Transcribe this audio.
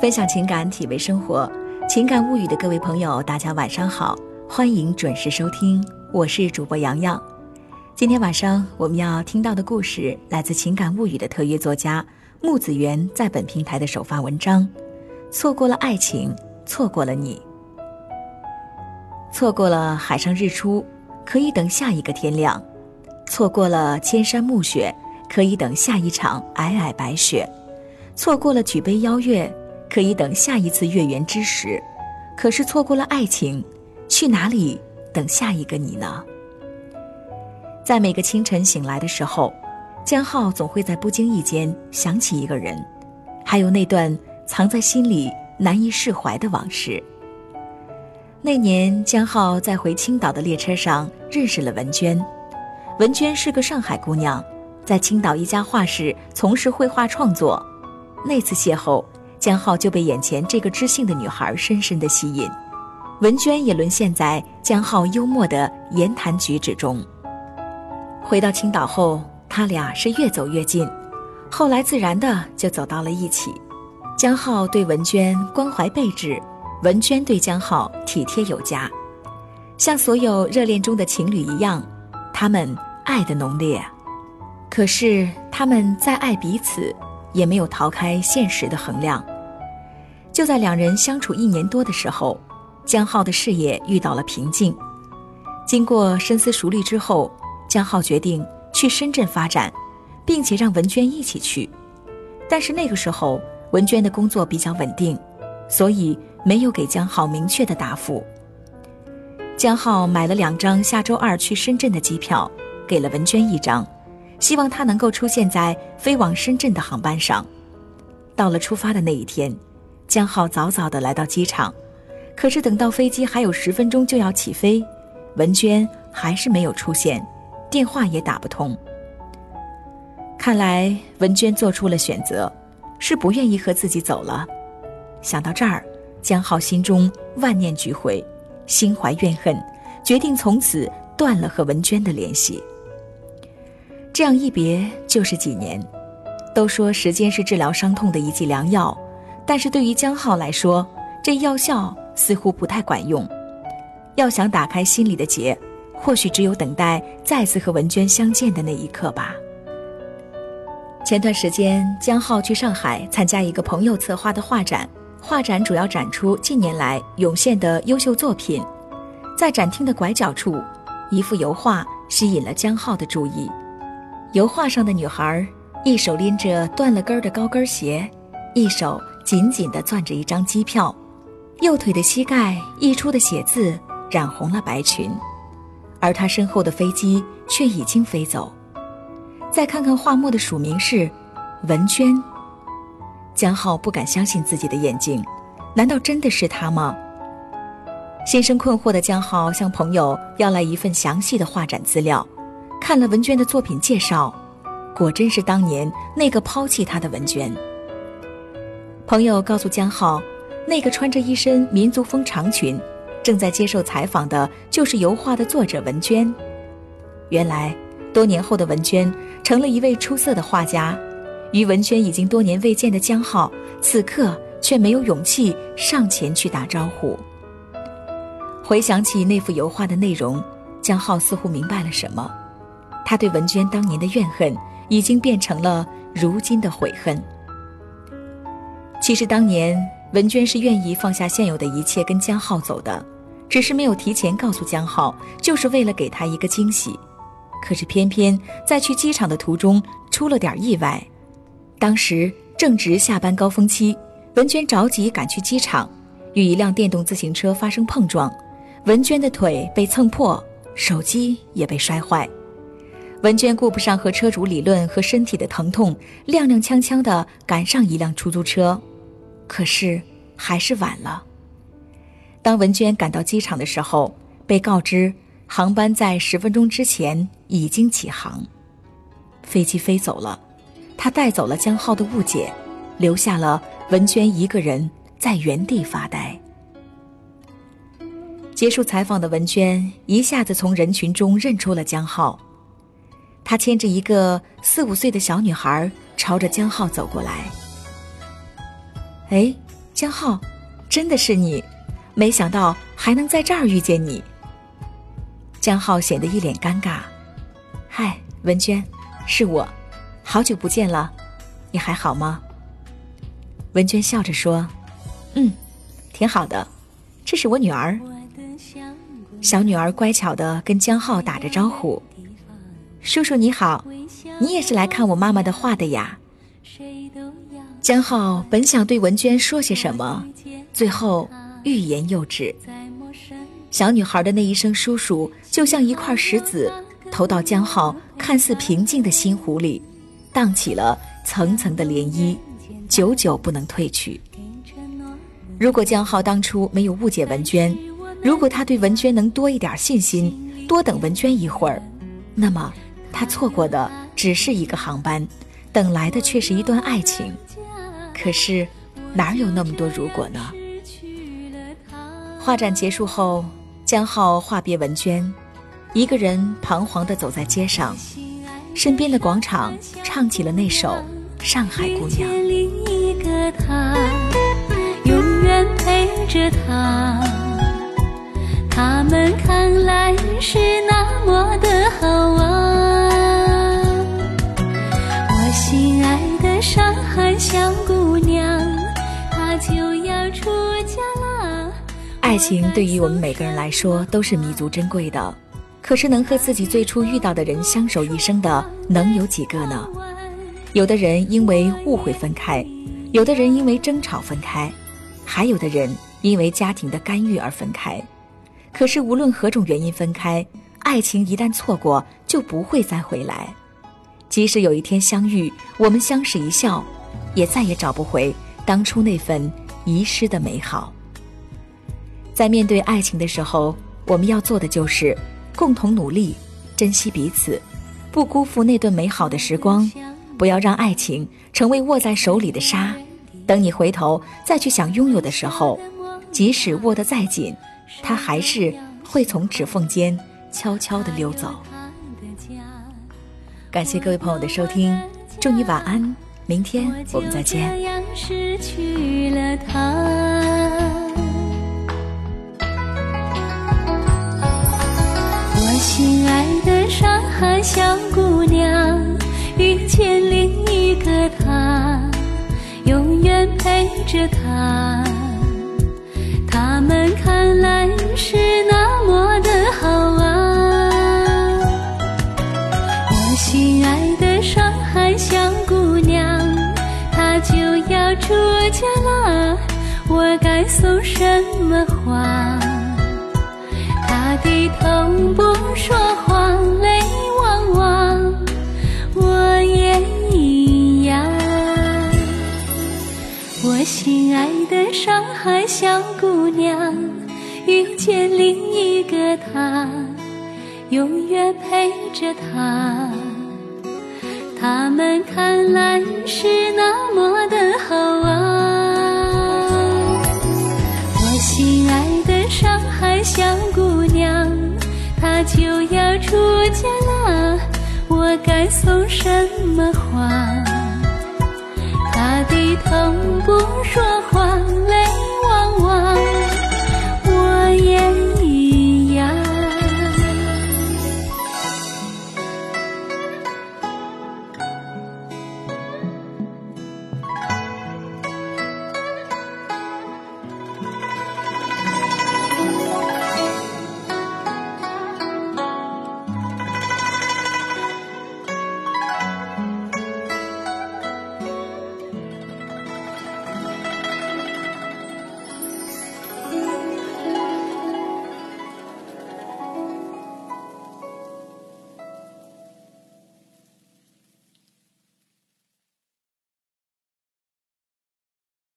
分享情感，体味生活，情感物语的各位朋友，大家晚上好，欢迎准时收听，我是主播洋洋。今天晚上我们要听到的故事，来自情感物语的特约作家木子源在本平台的首发文章。错过了爱情，错过了你，错过了海上日出，可以等下一个天亮；错过了千山暮雪，可以等下一场皑皑白雪；错过了举杯邀月。可以等下一次月圆之时，可是错过了爱情，去哪里等下一个你呢？在每个清晨醒来的时候，江浩总会在不经意间想起一个人，还有那段藏在心里难以释怀的往事。那年，江浩在回青岛的列车上认识了文娟。文娟是个上海姑娘，在青岛一家画室从事绘画创作。那次邂逅。江浩就被眼前这个知性的女孩深深的吸引，文娟也沦陷在江浩幽默的言谈举止中。回到青岛后，他俩是越走越近，后来自然的就走到了一起。江浩对文娟关怀备至，文娟对江浩体贴有加，像所有热恋中的情侣一样，他们爱的浓烈。可是他们再爱彼此，也没有逃开现实的衡量。就在两人相处一年多的时候，江浩的事业遇到了瓶颈。经过深思熟虑之后，江浩决定去深圳发展，并且让文娟一起去。但是那个时候，文娟的工作比较稳定，所以没有给江浩明确的答复。江浩买了两张下周二去深圳的机票，给了文娟一张，希望他能够出现在飞往深圳的航班上。到了出发的那一天。江浩早早的来到机场，可是等到飞机还有十分钟就要起飞，文娟还是没有出现，电话也打不通。看来文娟做出了选择，是不愿意和自己走了。想到这儿，江浩心中万念俱灰，心怀怨恨，决定从此断了和文娟的联系。这样一别就是几年，都说时间是治疗伤痛的一剂良药。但是对于江浩来说，这药效似乎不太管用。要想打开心里的结，或许只有等待再次和文娟相见的那一刻吧。前段时间，江浩去上海参加一个朋友策划的画展，画展主要展出近年来涌现的优秀作品。在展厅的拐角处，一幅油画吸引了江浩的注意。油画上的女孩，一手拎着断了根儿的高跟鞋，一手。紧紧地攥着一张机票，右腿的膝盖溢出的血渍染红了白裙，而他身后的飞机却已经飞走。再看看画墨的署名是“文娟”，江浩不敢相信自己的眼睛，难道真的是她吗？心生困惑的江浩向朋友要来一份详细的画展资料，看了文娟的作品介绍，果真是当年那个抛弃她的文娟。朋友告诉江浩，那个穿着一身民族风长裙，正在接受采访的，就是油画的作者文娟。原来，多年后的文娟成了一位出色的画家。与文娟已经多年未见的江浩，此刻却没有勇气上前去打招呼。回想起那幅油画的内容，江浩似乎明白了什么。他对文娟当年的怨恨，已经变成了如今的悔恨。其实当年文娟是愿意放下现有的一切跟江浩走的，只是没有提前告诉江浩，就是为了给他一个惊喜。可是偏偏在去机场的途中出了点意外，当时正值下班高峰期，文娟着急赶去机场，与一辆电动自行车发生碰撞，文娟的腿被蹭破，手机也被摔坏。文娟顾不上和车主理论和身体的疼痛，踉踉跄跄地赶上一辆出租车，可是还是晚了。当文娟赶到机场的时候，被告知航班在十分钟之前已经起航，飞机飞走了，他带走了江浩的误解，留下了文娟一个人在原地发呆。结束采访的文娟一下子从人群中认出了江浩。他牵着一个四五岁的小女孩，朝着江浩走过来。哎，江浩，真的是你，没想到还能在这儿遇见你。江浩显得一脸尴尬。嗨，文娟，是我，好久不见了，你还好吗？文娟笑着说：“嗯，挺好的，这是我女儿。”小女儿乖巧的跟江浩打着招呼：“叔叔你好，你也是来看我妈妈的画的呀。”江浩本想对文娟说些什么，最后欲言又止。小女孩的那一声“叔叔”，就像一块石子投到江浩看似平静的心湖里，荡起了层层的涟漪，久久不能褪去。如果江浩当初没有误解文娟，如果他对文娟能多一点信心，多等文娟一会儿，那么他错过的只是一个航班，等来的却是一段爱情。可是，哪有那么多如果呢？画展结束后，江浩话别文娟，一个人彷徨地走在街上，身边的广场唱起了那首《上海姑娘》。永远陪着他。他们看来是那么的好啊！我心爱的上海小姑娘，她就要出嫁啦。爱情对于我们每个人来说都是弥足珍贵的，可是能和自己最初遇到的人相守一生的，能有几个呢？有的人因为误会分开，有的人因为争吵分开，还有的人因为家庭的干预而分开。可是，无论何种原因分开，爱情一旦错过，就不会再回来。即使有一天相遇，我们相视一笑，也再也找不回当初那份遗失的美好。在面对爱情的时候，我们要做的就是共同努力，珍惜彼此，不辜负那段美好的时光，不要让爱情成为握在手里的沙。等你回头再去想拥有的时候，即使握得再紧。它还是会从指缝间悄悄地溜走。感谢各位朋友的收听，祝你晚安，明天我们再见。我心爱的上海小姑娘，遇见另一个他，永远陪着他。出嫁啦，我该送什么花？她低头不说话，泪汪汪，我也一样。我心爱的上海小姑娘，遇见另一个他，永远陪着他。他们看来是那么的好啊！我心爱的上海小姑娘，她就要出嫁啦，我该送什么花？他低头不说话，泪。